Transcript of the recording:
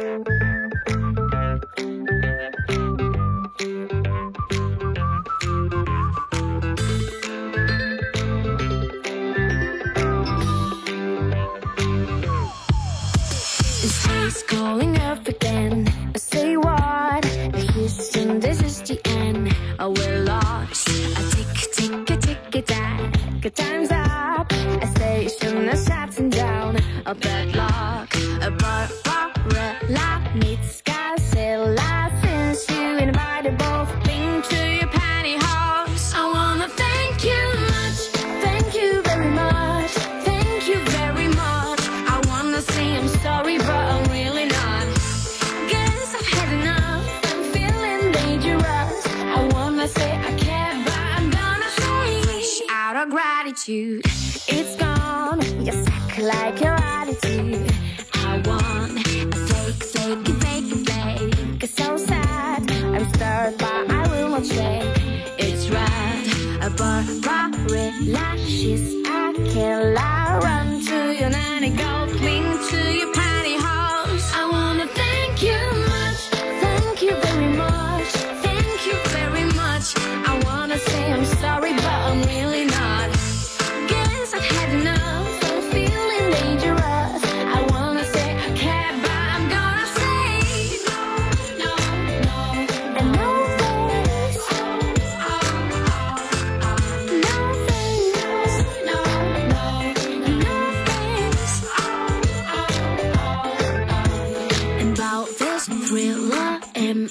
It's calling up again. I say what? I hear this is the end. I will lost. A tick, tick, a tick, a tack. Time's up. A station, shouldn't have down. A bed. lost. gratitude. It's gone. You suck like your attitude. I want a fake, fake, fake, fake. It's so sad. I'm stirred, but I will not shake. It's red. A bar, bar, lashes. I can't lie. Run to your nanny. Go. Thriller and